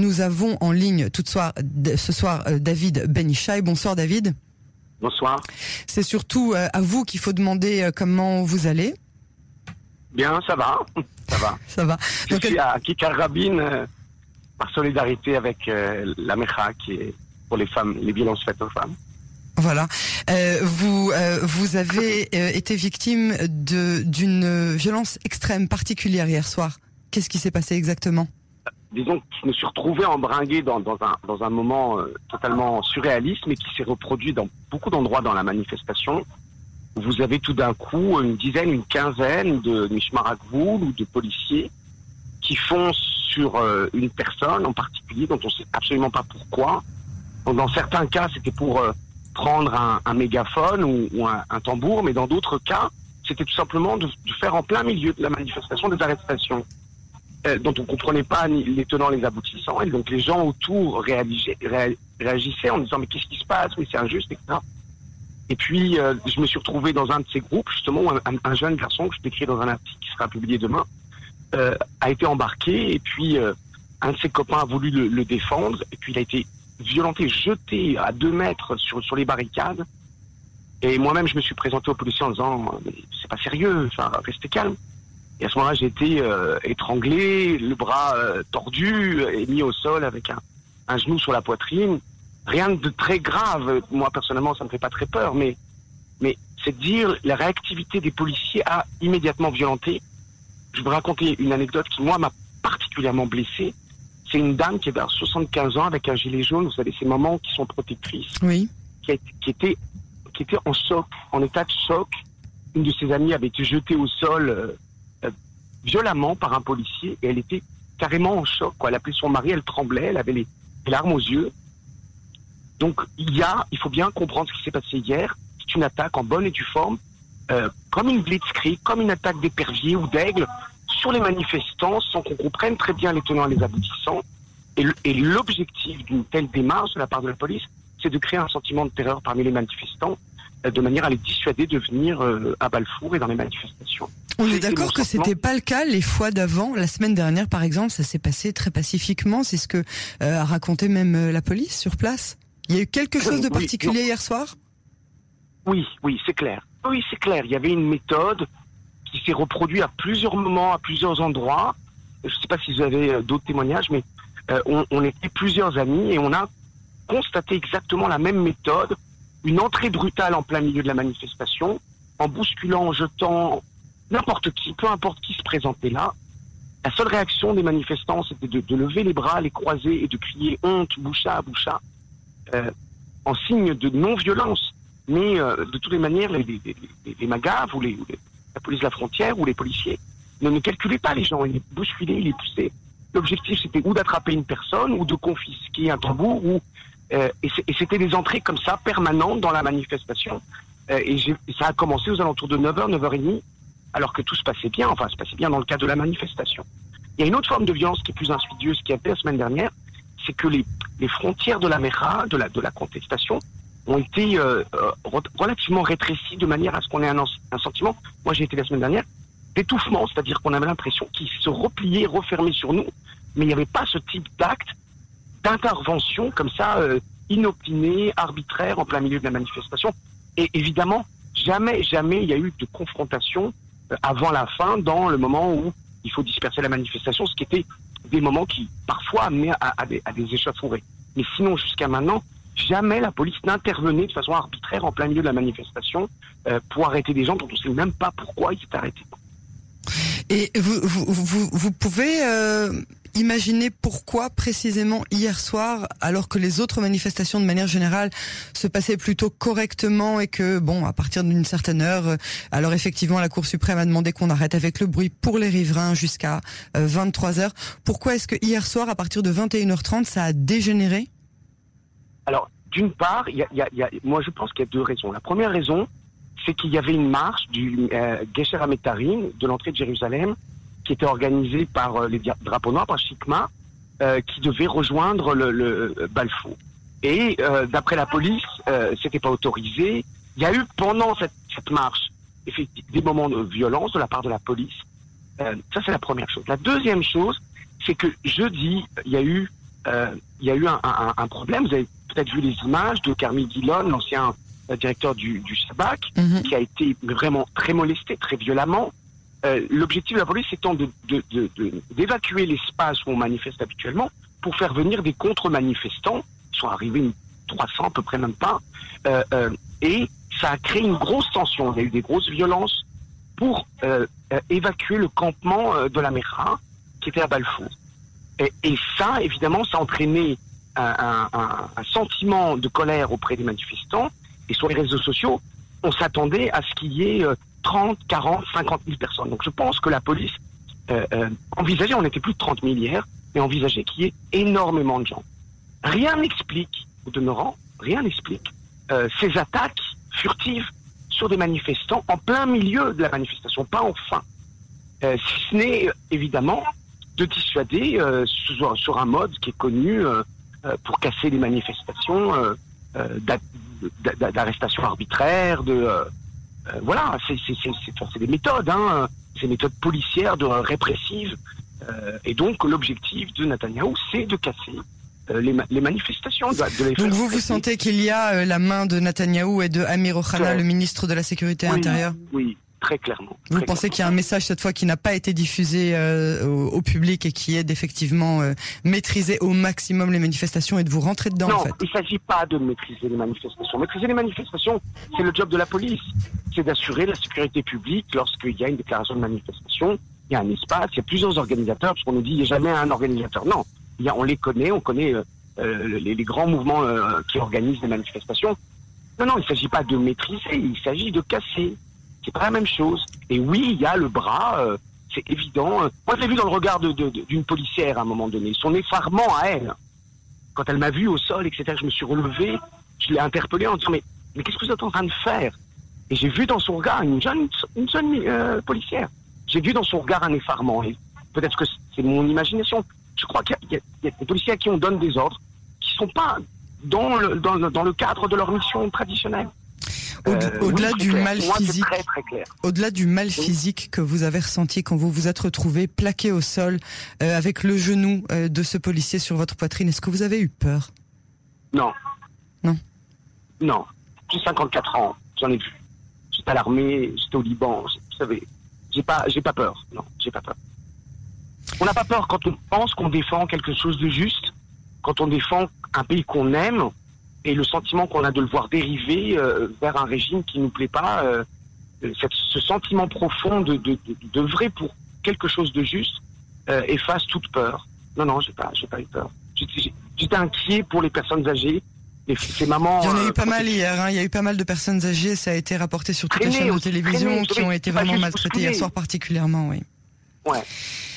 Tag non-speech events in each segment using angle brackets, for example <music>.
Nous avons en ligne tout soir, ce soir David Benichai. Bonsoir David. Bonsoir. C'est surtout à vous qu'il faut demander comment vous allez. Bien, ça va. Ça va. <laughs> ça va. Je suis à Kikar Rabin par solidarité avec la MECHA qui est pour les femmes, les violences faites aux femmes. Voilà. Euh, vous euh, vous avez euh, été victime d'une violence extrême particulière hier soir. Qu'est-ce qui s'est passé exactement? Disons que je me suis retrouvé embringué dans, dans un dans un moment totalement surréaliste, mais qui s'est reproduit dans beaucoup d'endroits dans la manifestation. Vous avez tout d'un coup une dizaine, une quinzaine de Mishmarakvoul ou de policiers qui foncent sur une personne en particulier dont on ne sait absolument pas pourquoi. Dans certains cas, c'était pour prendre un, mégaphone ou, un, tambour, mais dans d'autres cas, c'était tout simplement de, faire en plein milieu de la manifestation des arrestations euh, dont on comprenait pas ni les tenants les aboutissants. Et donc les gens autour réagissaient, en disant mais qu'est-ce qui se passe? Oui, c'est injuste, etc. Et puis euh, je me suis retrouvé dans un de ces groupes, justement, où un, jeune garçon que je décris dans un article qui sera publié demain, euh, a été embarqué et puis un de ses copains a voulu le, le défendre et puis il a été violenté, jeté à deux mètres sur, sur les barricades. Et moi-même, je me suis présenté aux policiers en disant, c'est pas sérieux, enfin, restez calme. Et à ce moment-là, j'ai été euh, étranglé, le bras euh, tordu et mis au sol avec un, un, genou sur la poitrine. Rien de très grave. Moi, personnellement, ça me fait pas très peur, mais, mais c'est de dire la réactivité des policiers a immédiatement violenté. Je vais raconter une anecdote qui, moi, m'a particulièrement blessé. C'est une dame qui vers 75 ans avec un gilet jaune, vous savez, ces mamans qui sont protectrices. Oui. Qui, était, qui était en choc, en état de choc. Une de ses amies avait été jetée au sol euh, violemment par un policier et elle était carrément en choc. Quoi. Elle appelait son mari, elle tremblait, elle avait les, larmes aux yeux. Donc il y a, il faut bien comprendre ce qui s'est passé hier. C'est une attaque en bonne et due forme, euh, comme une blitzkrieg, comme une attaque d'épervier ou d'aigle sur les manifestants sans qu'on comprenne très bien les tenants et les aboutissants. Et l'objectif d'une telle démarche de la part de la police, c'est de créer un sentiment de terreur parmi les manifestants, euh, de manière à les dissuader de venir euh, à Balfour et dans les manifestations. On est d'accord que c'était pas le cas les fois d'avant. La semaine dernière, par exemple, ça s'est passé très pacifiquement. C'est ce que euh, a raconté même la police sur place. Il y a eu quelque chose de particulier hier soir? Oui, oui, c'est clair. Oui, c'est clair. Il y avait une méthode qui s'est reproduit à plusieurs moments, à plusieurs endroits. Je ne sais pas si vous avez euh, d'autres témoignages, mais euh, on, on, était plusieurs amis et on a constaté exactement la même méthode, une entrée brutale en plein milieu de la manifestation, en bousculant, en jetant n'importe qui, peu importe qui se présentait là. La seule réaction des manifestants, c'était de, lever les bras, les croiser et de crier honte, boucha, boucha, euh, en signe de non-violence. Mais euh, de toutes les manières, les, les, magaves ou la police de la frontière ou les policiers ne, calculaient pas les gens, ils les bousculaient, ils les poussaient. L'objectif, c'était ou d'attraper une personne, ou de confisquer un tambour, ou euh, et c'était des entrées comme ça, permanentes dans la manifestation. Euh, et, ça a commencé aux alentours de 9h, 9h30, alors que tout se passait bien, enfin, se passait bien dans le cadre de la manifestation. Il y a une autre forme de violence qui est plus insidieuse, qui a été la semaine dernière, c'est que les, les, frontières de la MERA, de la, de la contestation, ont été euh, euh, relativement rétrécis de manière à ce qu'on ait un, un sentiment, moi j'ai été la semaine dernière, d'étouffement, c'est-à-dire qu'on avait l'impression qu'ils se repliaient, refermaient sur nous, mais il n'y avait pas ce type d'acte d'intervention comme ça, euh, inopinée, arbitraire, en plein milieu de la manifestation. Et évidemment, jamais, jamais il y a eu de confrontation avant la fin, dans le moment où il faut disperser la manifestation, ce qui était des moments qui parfois amenaient à, des, à échauffourées. Mais sinon, jusqu'à maintenant, jamais la police n'intervenait de façon arbitraire en plein milieu de la manifestation euh, pour arrêter des gens dont on ne sait même pas pourquoi ils étaient arrêtés. Et vous, vous, vous, vous pouvez euh, imaginer pourquoi précisément hier soir, alors que les autres manifestations de manière générale se passaient plutôt correctement et que, bon, à partir d'une certaine heure, euh, alors effectivement la Cour suprême a demandé qu'on arrête avec le bruit pour les riverains jusqu'à 23 heures. Pourquoi est-ce que hier soir, à partir de 21h30, ça a dégénéré? Alors, d'une part, y a, moi je pense qu'il y a deux raisons. La première raison, c'est qu'il y avait une marche du euh, Gesher de l'entrée de Jérusalem, qui était organisée par euh, les drapeaux noirs, par Shikma, euh, qui devait rejoindre le, le Balfour. Et euh, d'après la police, euh, c'était pas autorisé. Il y a eu pendant cette, cette marche des moments de violence de la part de la police. ça, c'est la première chose. La deuxième chose, c'est que jeudi, il y a eu euh, il y a eu un, un, un, problème. Vous avez peut-être vu les images de Carmi Dillon, l'ancien euh, directeur du, du SABAC, Mhm. qui a été vraiment très molesté, très violemment. Euh, L'objectif de la police étant d'évacuer l'espace où on manifeste habituellement pour faire venir des contre-manifestants. Ils sont arrivés une 300 à peu près, même pas. Euh, euh, et ça a créé une grosse tension. Il y a eu des grosses violences pour évacuer le campement de la Mekha qui était à Balfour. Et, ça, évidemment, ça a entraîné un, sentiment de colère auprès des manifestants. Et sur les réseaux sociaux, on s'attendait à ce qu'il y ait 30, 40, 50 000 personnes. Donc je pense que la police euh, euh, envisageait, on était plus de 30 000 hier, mais envisageait qu'il y ait énormément de gens. Rien n'explique, au demeurant, rien n'explique euh, ces attaques furtives sur des manifestants en plein milieu de la manifestation, pas en fin. Si ce n'est évidemment de dissuader sur, sur un mode qui est connu pour casser les manifestations, euh, euh, d'a- d'a- d'arrestation arbitraire, de euh, voilà, c'est c'est- c'est- c'est- enfin, c'est des méthodes, hein, des méthodes policières, de répressives, euh, et donc l'objectif de Netanyahou, c'est de casser euh, les, ma- les manifestations. De, de les Donc vous, vous sentez qu'il y a euh, la main de Netanyahou et de Amir Ohana, Ouais. le ministre de la Sécurité Oui, intérieure? Oui, très clairement. Vous très pensez qu'il y a un message cette fois qui n'a pas été diffusé euh, au, au public et qui est d'effectivement euh, maîtriser au maximum les manifestations et de vous rentrer dedans Non, en fait? il ne s'agit pas de maîtriser les manifestations. Maîtriser les manifestations, c'est le job de la police. C'est d'assurer la sécurité publique lorsqu'il y a une déclaration de manifestation. Il y a un espace, il y a plusieurs organisateurs, parce qu'on nous dit il n'y a jamais un organisateur. Non, il y a, on les connaît, on connaît euh, euh, les, les grands mouvements qui organisent les manifestations. Non, non, il ne s'agit pas de maîtriser, il s'agit de casser. C'est pas la même chose. Et oui, il y a le bras, euh, c'est évident. Moi, je l'ai vu dans le regard d'une policière à un moment donné, son effarement à elle quand elle m'a vu au sol, etc., je me suis relevé, je l'ai interpellé en disant mais, qu'est-ce que vous êtes en train de faire? Et j'ai vu dans son regard une jeune, une jeune euh, policière. J'ai vu dans son regard un effarement. Peut-être que c'est mon imagination. Je crois qu'il y, a- des policiers à qui on donne des ordres qui sont pas dans le cadre de leur mission traditionnelle. Euh, oui, du clair. mal physique, au-delà du mal physique que vous avez ressenti quand vous vous êtes retrouvé plaqué au sol euh, avec le genou euh, de ce policier sur votre poitrine, est-ce que vous avez eu peur? Non. Non. Non. J'ai 54 ans, j'en ai vu. J'étais à l'armée, j'étais au Liban, vous savez. J'ai pas, j'ai pas peur. Non, j'ai pas peur. On n'a pas peur quand on pense qu'on défend quelque chose de juste, quand on défend un pays qu'on aime, et le sentiment qu'on a de le voir dériver euh, vers un régime qui nous plaît pas, euh, euh, cette- ce sentiment profond de, de, de, d'œuvrer pour quelque chose de juste euh, efface toute peur. Non, non, j'ai pas, j'ai pas eu peur. J'étais- inquiet pour les personnes âgées, les, ces mamans. Il y en a eu pas mal hier, hein. il y a eu pas mal de personnes âgées, ça a été rapporté sur toutes les chaînes de télévision traînées, qui ont été vraiment maltraitées hier soir particulièrement, oui. Ouais.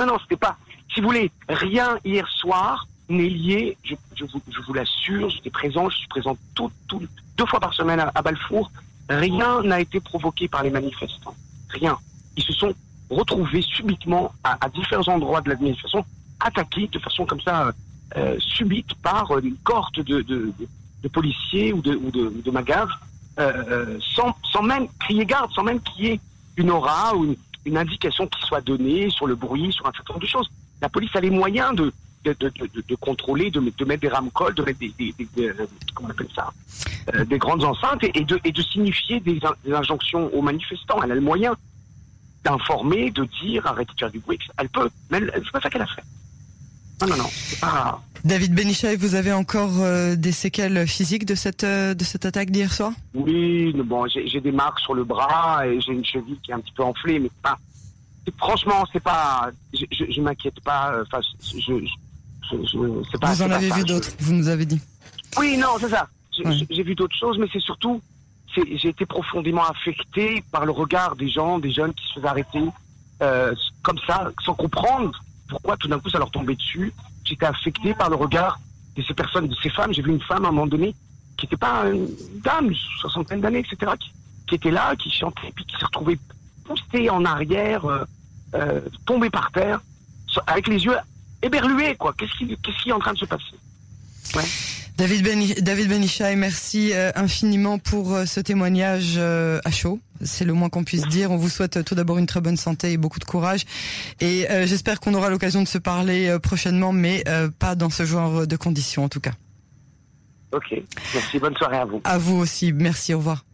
Non, non, c'était pas. Si vous voulez, rien hier soir lié. Je, je vous, je vous l'assure, j'étais présent, je suis présent deux fois par semaine à, Balfour. Rien n'a été provoqué par les manifestants. Rien. Ils se sont retrouvés subitement à, différents endroits de l'administration, attaqués de façon comme ça euh, subite par une cohorte de, de, policiers ou de, ou de, de magaves, euh, euh, sans, sans même crier garde, sans même qu'il y ait une aura ou une indication qui soit donnée sur le bruit, sur un certain nombre de choses. La police a les moyens de, de, de, de, de contrôler, de, mettre des ramecols, de mettre des, des, des- des- euh, comment on appelle ça, euh, des grandes enceintes et, et de, et de signifier des, in- des injonctions aux manifestants. Elle a le moyen d'informer, de dire, arrêtez de faire du bruit. Elle peut, mais c'est pas ça qu'elle a fait. Non, non, non, c'est pas. David Benichaï, vous avez encore euh, des séquelles physiques de cette, euh, de cette attaque d'hier soir? Oui, bon, j'ai des marques sur le bras et j'ai une cheville qui est un petit peu enflée, mais pas. Franchement, c'est pas. Je, je, je m'inquiète pas. Enfin, je, je, je, je- c'est pas. Vous en avez vu d'autres, vous nous avez dit. Oui, non, c'est ça. J'ai Ouais. vu d'autres choses, mais c'est surtout, j'ai été profondément affecté par le regard des gens, des jeunes qui se faisaient arrêter euh, comme ça, sans comprendre pourquoi tout d'un coup ça leur tombait dessus. J'étais affecté par le regard de ces personnes, de ces femmes. J'ai vu une femme à un moment donné qui n'était pas une dame, soixantaine d'années, etc., qui, qui était là, qui chantait, puis qui s'est retrouvée postée en arrière, euh, euh, tombée par terre, avec les yeux éberlués, quoi. Qu'est-ce qui, qu'est-ce qui est en train de se passer David, ben, David Benichai, merci euh, infiniment pour euh, ce témoignage euh, à chaud. C'est le moins qu'on puisse dire. On vous souhaite tout d'abord une très bonne santé et beaucoup de courage. Et j'espère qu'on aura l'occasion de se parler prochainement, mais pas dans ce genre de conditions en tout cas. Ok, merci. Bonne soirée à vous. À vous aussi. Merci. Au revoir.